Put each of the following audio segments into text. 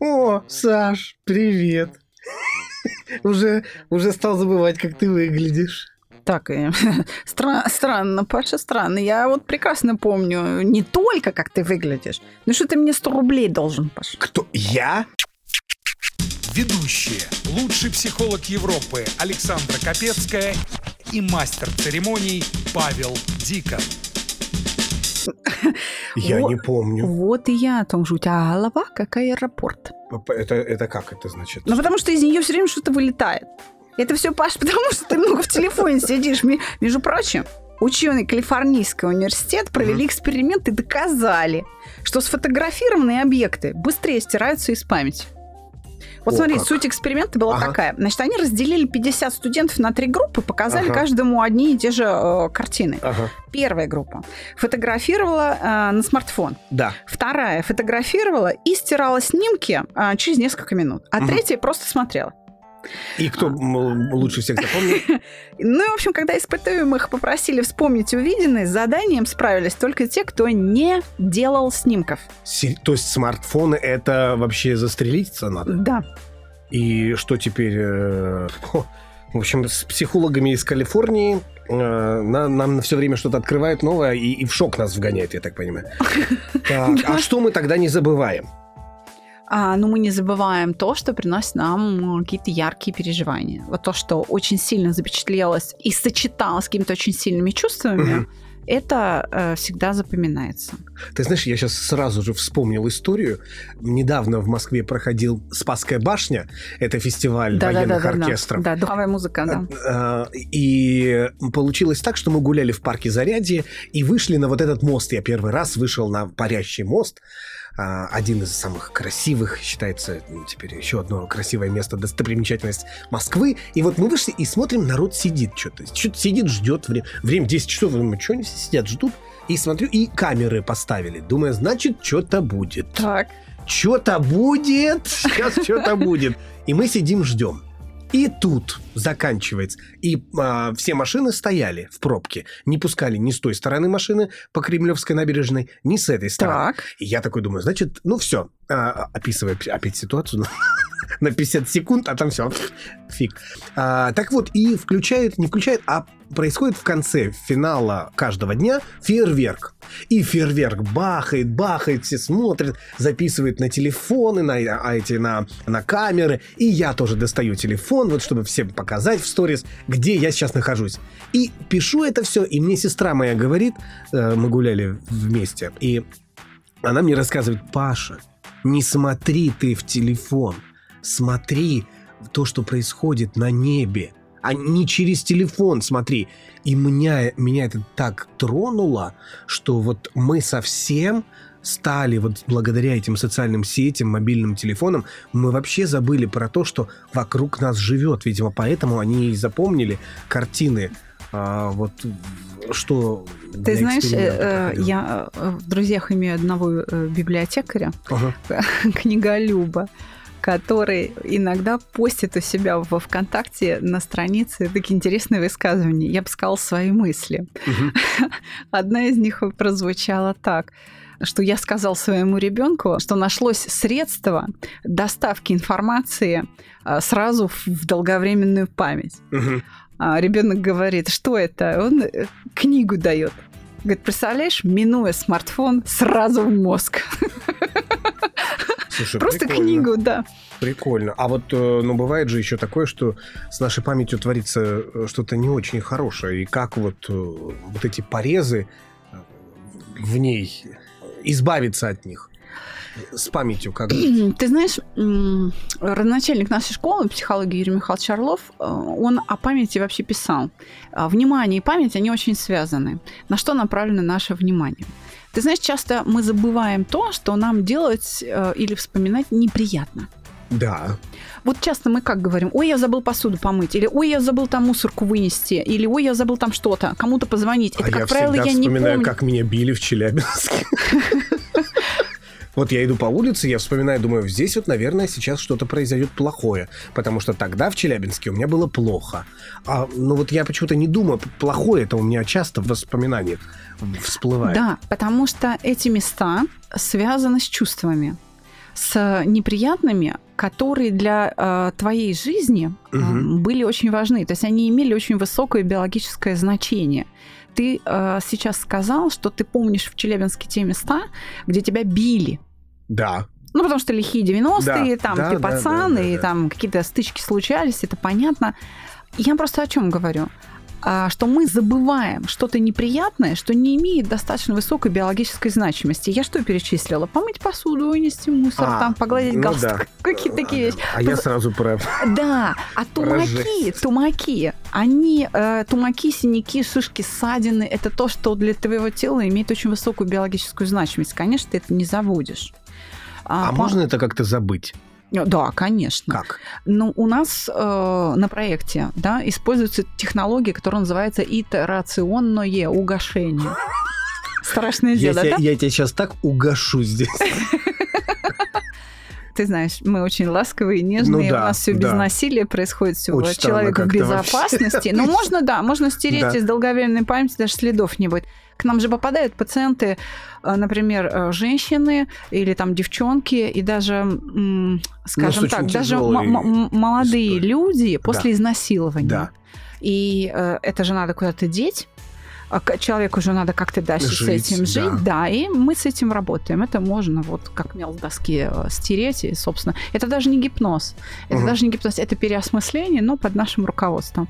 О, Саш, привет. Уже, уже стал забывать, как ты выглядишь. Так, э, стра- странно, Паша, странно. Я вот прекрасно помню не только, как ты выглядишь, но что ты мне 100 рублей должен, Паша. Кто? Я? Ведущие. Лучший психолог Европы Александра Капецкая и мастер церемоний Павел Дикон. Я не помню. Вот и я о том же. У тебя голова как аэропорт. Это, это как это значит? Ну, потому что из нее все время что-то вылетает. Это все, Паш, потому что ты много в телефоне сидишь. Между прочим, ученые Калифорнийского университета провели эксперимент и доказали, что сфотографированные объекты быстрее стираются из памяти. Вот О, смотри, как. суть эксперимента была Ага. такая. Значит, они разделили 50 студентов на три группы, показали Ага. каждому одни и те же э, картины. Ага. Первая группа фотографировала э, на смартфон. Да. Вторая фотографировала и стирала снимки а, через несколько минут. А Мгм. третья просто смотрела. И кто м, лучше всех запомнил? Ну в общем, когда испытуемых попросили вспомнить увиденное, с заданием справились только те, кто не делал снимков. То есть смартфоны это вообще застрелиться надо? Да. И что теперь? э, В общем, с психологами из Калифорнии э, на- нам все время что-то открывают новое и, и в шок нас вгоняет, я так понимаю. Так, а что мы тогда не забываем? А, но мы не забываем то, что приносит нам какие-то яркие переживания. Вот то, что очень сильно запечатлелось и сочеталось с какими-то очень сильными чувствами, Мгм. это э, всегда запоминается. Ты знаешь, я сейчас сразу же вспомнил историю. Недавно в Москве проходил Спасская башня. Это фестиваль военных оркестров. Да, духовая музыка, да. А, И получилось так, что мы гуляли в парке Зарядье и вышли на вот этот мост. Я первый раз вышел на парящий мост. А, Один из самых красивых, считается ну, теперь еще одно красивое место, достопримечательность Москвы. И вот мы вышли и смотрим, народ сидит что-то. Что-то сидит, ждет время. Время 10 часов. Думаю, что они все сидят, ждут. И смотрю, и камеры поставили. Думаю, значит, что-то будет. Так. Что-то будет, сейчас что-то будет. И мы сидим, ждем. И тут заканчивается. И а, все машины стояли в пробке. Не пускали ни с той стороны машины по Кремлевской набережной, ни с этой стороны. Так. И я такой думаю, значит, ну все, описывая п- опять ситуацию на 50 секунд, а там все, фиг. А, так вот, и включают, не включают, а происходит в конце финала каждого дня фейерверк. И фейерверк бахает, бахает, все смотрят, записывают на телефоны, на, а эти, на, на камеры. И я тоже достаю телефон, вот чтобы всем показать в сторис, где я сейчас нахожусь. И пишу это все, и мне сестра моя говорит, э, мы гуляли вместе, и она мне рассказывает, Паша, не смотри ты в телефон, смотри то, что происходит на небе, а не через телефон смотри. И меня, меня это так тронуло, что вот мы совсем стали вот благодаря этим социальным сетям, мобильным телефонам, мы вообще забыли про то, что вокруг нас живет. Видимо, поэтому они и запомнили картины. а, вот что Ты знаешь, э, э, я э, в друзьях имею одного э, библиотекаря, Ага. книголюба, который иногда постит у себя во ВКонтакте на странице такие интересные высказывания. Я бы сказала свои мысли. Мгм. Одна из них прозвучала так что я сказал своему ребенку, что нашлось средство доставки информации а, сразу в- долговременную память. А ребенок говорит, что это? Он э, книгу дает. Говорит, представляешь, минуя смартфон, сразу в мозг. Слушай, Просто прикольно. книгу, да. Прикольно. А вот, э, ну, бывает же еще такое, что с нашей памятью творится э, что-то не очень хорошее. И как вот, э, вот эти порезы в ней избавиться от них? С памятью как быть? Ты знаешь, родоначальник нашей школы психологии Юрий Михайлович Орлов, он о памяти вообще писал. Внимание и память, они очень связаны. На что направлено наше внимание? Ты знаешь, часто мы забываем то, что нам делать э, или вспоминать неприятно. Да. Вот часто мы как говорим, ой, я забыл посуду помыть, или ой, я забыл там мусорку вынести, или ой, я забыл там что-то, кому-то позвонить. Это, а как я правило, всегда я не вспоминаю, помню. как меня били в Челябинске. Вот я иду по улице, я вспоминаю, думаю, здесь вот, наверное, сейчас что-то произойдет плохое, потому что тогда в Челябинске у меня было плохо. А, ну вот я почему-то не думаю, плохое это у меня часто в воспоминаниях всплывает. Да, потому что эти места связаны с чувствами, с неприятными, которые для э, твоей жизни э, Мгм. были очень важны. То есть они имели очень высокое биологическое значение. Ты э, сейчас сказал, что ты помнишь в Челябинске те места, где тебя били. Да. Ну, потому что лихие 90-е, Да, там да, ты да, пацан, да, да, и да. там какие-то стычки случались, это понятно. Я просто о чем говорю? А, что мы забываем что-то неприятное, что не имеет достаточно высокой биологической значимости. Я что перечислила? Помыть посуду, вынести мусор, А, там погладить ну галстук, да. какие-то такие вещи. А я сразу про... Да, а тумаки, тумаки, они, э, тумаки, синяки, шишки, ссадины, это то, что для твоего тела имеет очень высокую биологическую значимость. Конечно, ты это не забудешь. А по- можно это как-то забыть? Да, конечно. Как? Ну, у нас э, на проекте да, используется технология, которая называется итерационное угошение. Страшное Я дело, тебя, да? я тебя сейчас так угашу здесь. Ты знаешь, мы очень ласковые, нежные, Ну да, у нас все без да. насилия происходит, все Очень человек в безопасности. Ну, можно, да, можно стереть Да. из долговременной памяти, даже следов не будет. К нам же попадают пациенты, э, например, э, женщины или там девчонки, и даже, м, скажем так, даже молодые люди после изнасилования. Да. И э, это же надо куда-то деть. А Человеку уже надо как-то дальше Жить, с этим жить, да. да. и мы с этим работаем. Это можно вот как мел с доски э, стереть, и, собственно, это даже не гипноз, это Мгм. даже не гипноз, это переосмысление, но под нашим руководством.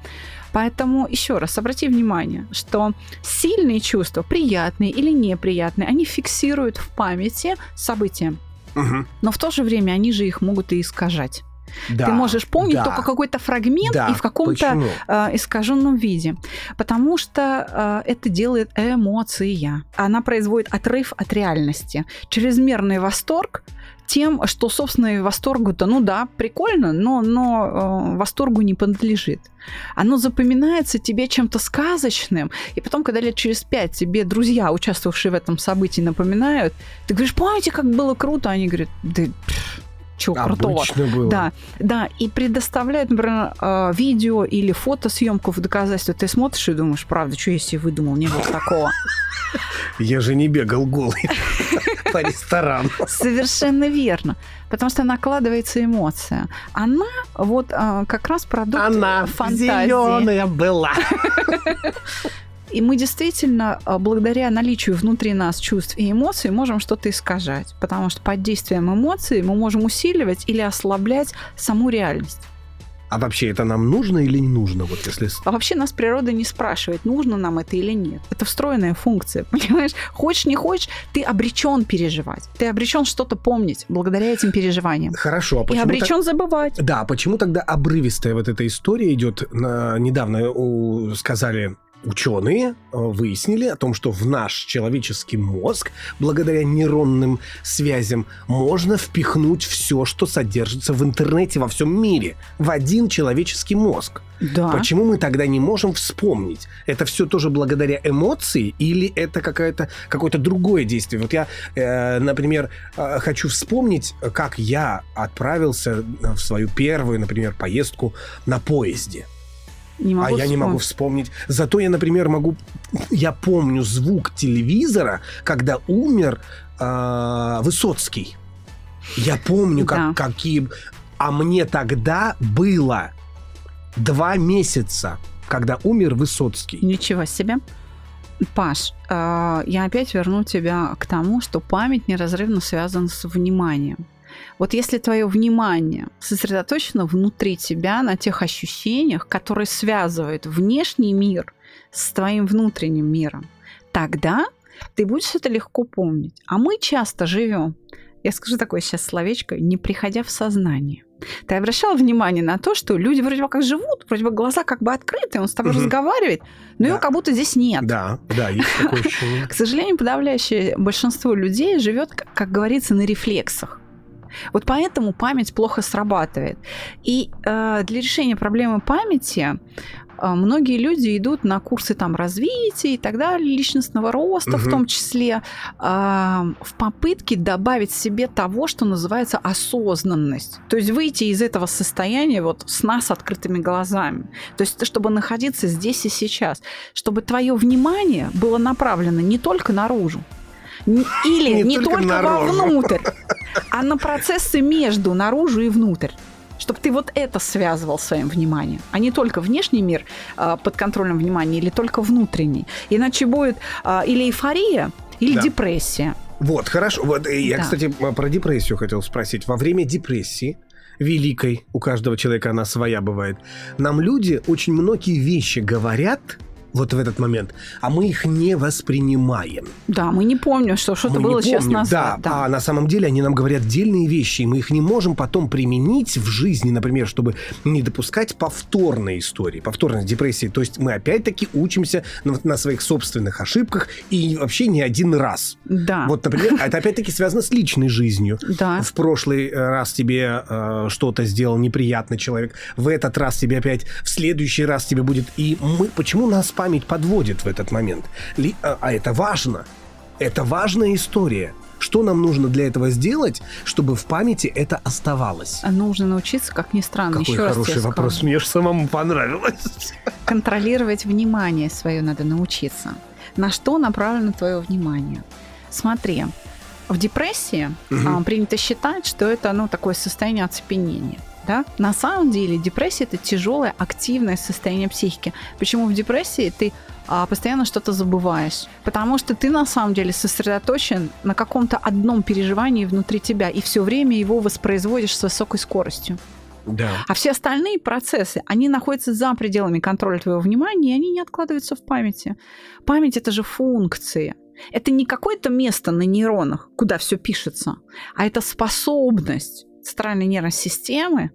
Поэтому еще раз обрати внимание, что сильные чувства, приятные или неприятные, они фиксируют в памяти события, Мгм. но в то же время они же их могут и искажать. Да, Ты можешь помнить да, только какой-то фрагмент да. и в каком-то э, искаженном виде, потому что э, это делает эмоция. Она производит отрыв от реальности. Чрезмерный восторг тем, что, собственно, и восторгу-то, ну да, прикольно, но, но э, восторгу не принадлежит. Оно запоминается тебе чем-то сказочным, и потом, когда лет через пять тебе друзья, участвовавшие в этом событии, напоминают, ты говоришь, помните, как было круто? Они говорят, да чего крутого? Обычно было. Да, да, и предоставляют, например, э, видео или фотосъемку в доказательство. Ты смотришь и думаешь, правда, что я себе выдумал, не было такого. Я же не бегал голый по ресторану. Совершенно верно. Потому что накладывается эмоция. Она вот э, как раз продукт Она фантазии. зеленая была. И мы действительно, э, благодаря наличию внутри нас чувств и эмоций, можем что-то искажать. Потому что под действием эмоций мы можем усиливать или ослаблять саму реальность. А вообще это нам нужно или не нужно? Вот если... А вообще нас природа не спрашивает, нужно нам это или нет. Это встроенная функция, понимаешь? Хочешь, не хочешь, ты обречен переживать. Ты обречен что-то помнить благодаря этим переживаниям. Хорошо, а И почему так- обречен забывать. Да, почему тогда обрывистая вот эта история идет? На- Недавно у- сказали ученые, э, выяснили о том, что в наш человеческий мозг, благодаря нейронным связям, можно впихнуть все, что содержится в интернете во всем мире, в один человеческий мозг. Да. Почему мы тогда не можем вспомнить? Это все тоже благодаря эмоции или это какое-то какое-то другое действие? Вот я, э, например, э, хочу вспомнить, как я отправился в свою первую, например, поездку на поезде. Не могу а я не могу вспомнить. вспомнить. Зато я, например, могу... Я помню звук телевизора, когда умер э, Высоцкий. Я помню, как, Да. какие... А мне тогда было два месяца, когда умер Высоцкий. Ничего себе. Паш, э, я опять верну тебя к тому, что память неразрывно связана с вниманием. Вот если твое внимание сосредоточено внутри тебя на тех ощущениях, которые связывают внешний мир с твоим внутренним миром, тогда ты будешь это легко помнить. А мы часто живем, я скажу такое сейчас словечко, не приходя в сознание. Ты обращал внимание на то, что люди вроде бы как живут, вроде бы глаза как бы открыты, он с тобой Мгм. разговаривает, но Да. его как будто здесь нет. Да, да, есть такое ощущение. К сожалению, подавляющее большинство людей живет, как говорится, на рефлексах. Вот поэтому память плохо срабатывает. И э, для решения проблемы памяти а, многие люди идут на курсы там развития и так далее, личностного роста угу. в том числе, а, в попытке добавить себе того, что называется осознанность. То есть выйти из этого состояния вот сна с открытыми глазами. То есть чтобы находиться здесь и сейчас. Чтобы твое внимание было направлено не только наружу, или не, не только, только вовнутрь, а на процессы между наружу и внутрь чтобы ты вот это связывал своим вниманием, а не только внешний мир э, под контролем внимания или только внутренний. Иначе будет э, или эйфория, или да. депрессия. Вот, хорошо. Вот, э, я, да. кстати, про депрессию хотел спросить. Во время депрессии великой, у каждого человека она своя бывает, нам люди очень многие вещи говорят, вот в этот момент, а мы их не воспринимаем. Да, мы не помним, что что-то было сейчас назад. Да, да, а на самом деле они нам говорят отдельные вещи, и мы их не можем потом применить в жизни, например, чтобы не допускать повторной истории, повторной депрессии. То есть мы опять-таки учимся на, на своих собственных ошибках и вообще не один раз. Да. Вот, например, это опять-таки связано с личной жизнью. Да. В прошлый раз тебе э, что-то сделал неприятный человек, в этот раз тебе опять, в следующий раз тебе будет. И мы, почему нас память подводит в этот момент. Ли, а, а это важно. Это важная история. Что нам нужно для этого сделать, чтобы в памяти это оставалось? А нужно научиться, как ни странно. Какой Еще хороший раз вопрос. Мне же самому понравилось. Контролировать внимание свое надо научиться. На что направлено твое внимание? Смотри, в депрессии угу. а, принято считать, что это ну, такое состояние оцепенения. Да? На самом деле депрессия это тяжелое, активное состояние психики. Почему в депрессии ты а, постоянно что-то забываешь? Потому что ты на самом деле сосредоточен на каком-то одном переживании внутри тебя и все время его воспроизводишь с высокой скоростью. Да. А все остальные процессы, они находятся за пределами контроля твоего внимания, и они не откладываются в памяти. Память это же функции. Это не какое-то место на нейронах, куда все пишется, а это способность центральной нервной системы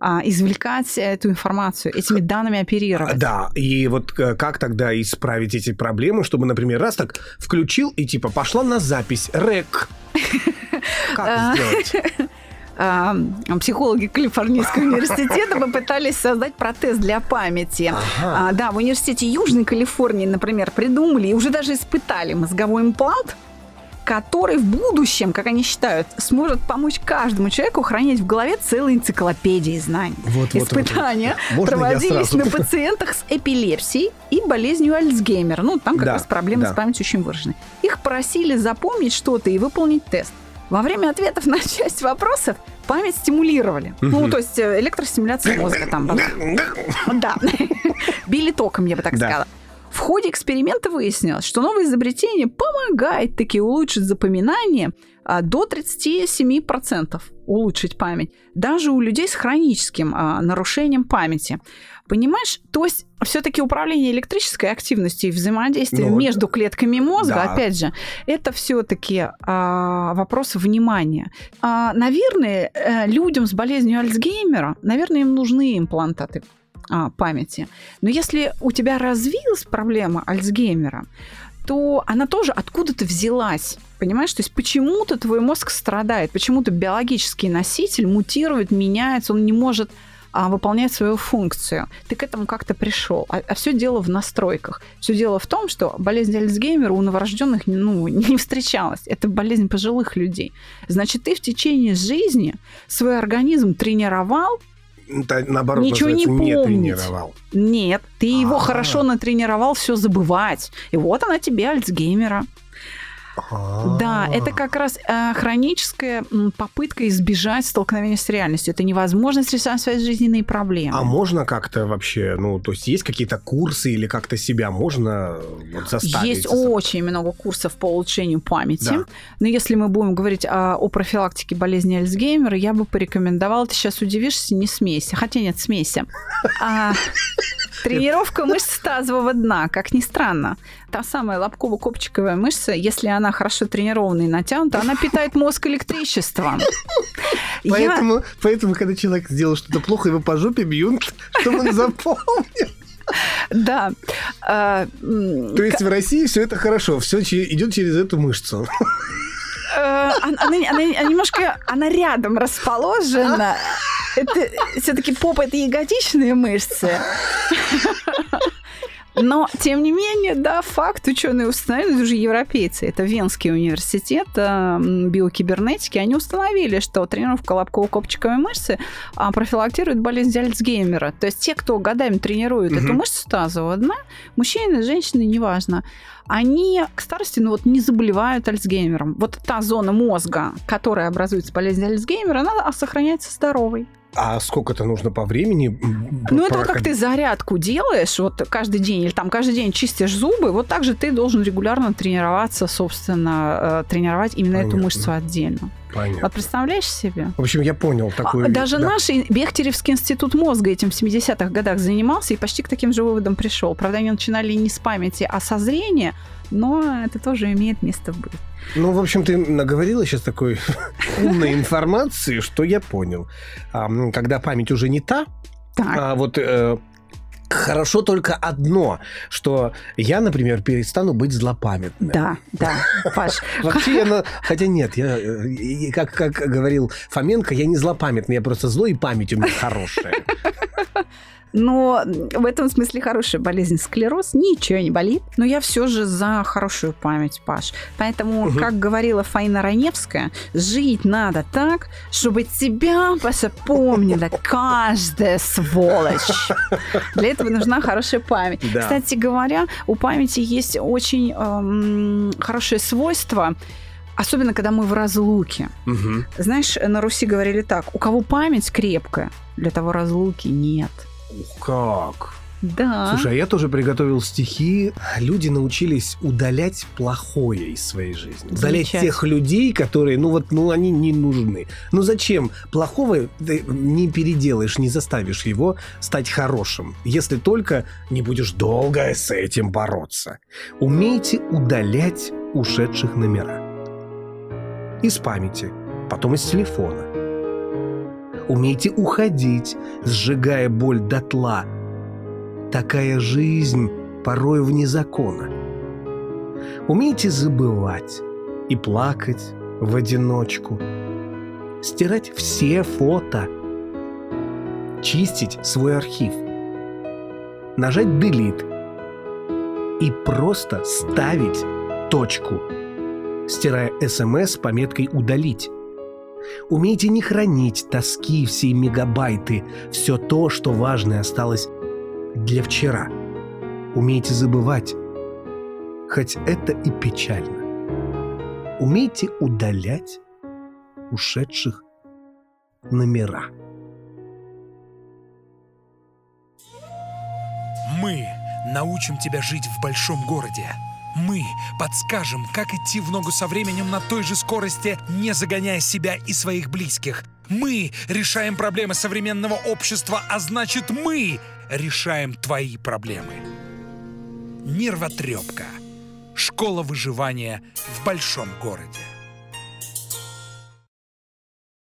а, извлекать эту информацию, этими данными оперировать. Да, и вот э, как тогда исправить эти проблемы, чтобы, например, раз так включил и типа пошла на запись, рек. Как а, сделать? А, психологи Калифорнийского университета попытались создать протез для памяти. Ага. А, да, в университете Южной Калифорнии, например, придумали и уже даже испытали мозговой имплант, который в будущем, как они считают, сможет помочь каждому человеку хранить в голове целые энциклопедии знаний. Вот, Испытания вот, вот. проводились на пациентах с эпилепсией и болезнью Альцгеймера. Ну, там как да, раз проблемы да. с памятью очень выражены. Их просили запомнить что-то и выполнить тест. Во время ответов на часть вопросов память стимулировали. Ну, то есть э, электростимуляция мозга там. Да. Били током, я бы так сказала. В ходе эксперимента выяснилось, что новое изобретение помогает таки улучшить запоминание а, до 37% улучшить память, даже у людей с хроническим а, нарушением памяти. Понимаешь, то есть все-таки управление электрической активностью и взаимодействием ну, между клетками мозга, да. опять же, это все-таки а, вопрос внимания. А, наверное, э, людям с болезнью Альцгеймера, наверное, им нужны имплантаты а, памяти. Но если у тебя развилась проблема Альцгеймера, то она тоже откуда-то взялась. Понимаешь? То есть почему-то твой мозг страдает, почему-то биологический носитель мутирует, меняется, он не может а, выполнять свою функцию. Ты к этому как-то пришел. А, а все дело в настройках. Все дело в том, что болезнь Альцгеймера у новорожденных ну, не встречалась. Это болезнь пожилых людей. Значит, ты в течение жизни свой организм тренировал наоборот, Ничего не, не тренировал. Нет, ты А-а-а. его хорошо натренировал все забывать. И вот она тебе Альцгеймера. Да, это как раз э, хроническая попытка избежать столкновения с реальностью. Это невозможность решать свои жизненные проблемы. А можно как-то вообще, ну, то есть есть какие-то курсы или как-то себя можно вот заставить? Есть очень много курсов по улучшению памяти. Да. Но если мы будем говорить о, о профилактике болезни Альцгеймера, я бы порекомендовала, ты сейчас удивишься, не смейся. Хотя нет, смейся. А, тренировка мышц тазового дна, как ни странно. Та самая лобково-копчиковая мышца, если она хорошо тренирована и натянута, она питает мозг электричеством. Поэтому, Я... поэтому когда человек сделал что-то плохо, его по жопе бьют, чтобы он запомнил. Да. А, То есть в России все это хорошо, все идет через эту мышцу. э, она, она- она немножко, она рядом расположена. Это все-таки попа это ягодичные мышцы. Но, тем не менее, да, факт ученые установили, это уже европейцы, это Венский университет э, биокибернетики, они установили, что тренировка лобково-копчиковой мышцы а, профилактирует болезнь Альцгеймера. То есть те, кто годами тренирует эту Мгм. мышцу тазового дна, мужчины, женщины, неважно, они к старости ну, вот, не заболевают Альцгеймером. Вот та зона мозга, которая образуется болезнь Альцгеймера, она сохраняется здоровой. А сколько это нужно по времени? Ну, это вот как ты зарядку делаешь, вот каждый день, или там каждый день чистишь зубы, вот так же ты должен регулярно тренироваться, собственно, э, тренировать именно эту Понятно. мышцу отдельно. Понятно. Вот представляешь себе? В общем, я понял А, такую... Даже да. наш Бехтеревский институт мозга этим в 70-х годах занимался и почти к таким же выводам пришел. Правда, они начинали не с памяти, а со зрения, но это тоже имеет место быть. Ну, в общем, ты наговорила сейчас такой умной информации, что я понял. Когда память уже не та, а вот э, хорошо только одно, что я, например, перестану быть злопамятным. да, да, Паш. Вообще, я на- хотя нет, я, как, как говорил Фоменко, я не злопамятный, я просто злой, и память у меня хорошая. Но в этом смысле хорошая болезнь склероз. Ничего не болит. Но я все же за хорошую память, Паш. Поэтому, Мгм. как говорила Фаина Раневская, жить надо так, чтобы тебя, Паша, помнила каждая сволочь. Для этого нужна хорошая память. Да. Кстати говоря, у памяти есть очень эм, хорошее свойство, особенно когда мы в разлуке. Мгм. Знаешь, на Руси говорили так, у кого память крепкая, для того разлуки нет. Ух, как. Да. Слушай, а я тоже приготовил стихи. Люди научились удалять плохое из своей жизни. Удалять тех людей, которые, ну вот, ну они не нужны. Ну зачем? Плохого ты не переделаешь, не заставишь его стать хорошим, если только не будешь долго с этим бороться. Умейте удалять ушедших номера. Из памяти, потом из телефона. Умейте уходить, сжигая боль дотла, такая жизнь порой вне закона. Умейте забывать и плакать в одиночку, стирать все фото, чистить свой архив, нажать «Delete» и просто ставить точку, стирая СМС с пометкой «Удалить». Умейте не хранить тоски всей мегабайты, все то, что важное осталось для вчера. Умейте забывать, хоть это и печально. Умейте удалять ушедших номера. Мы научим тебя жить в большом городе. Мы подскажем, как идти в ногу со временем на той же скорости, не загоняя себя и своих близких. Мы решаем проблемы современного общества, а значит мы решаем твои проблемы. Нервотрепка. Школа выживания в большом городе.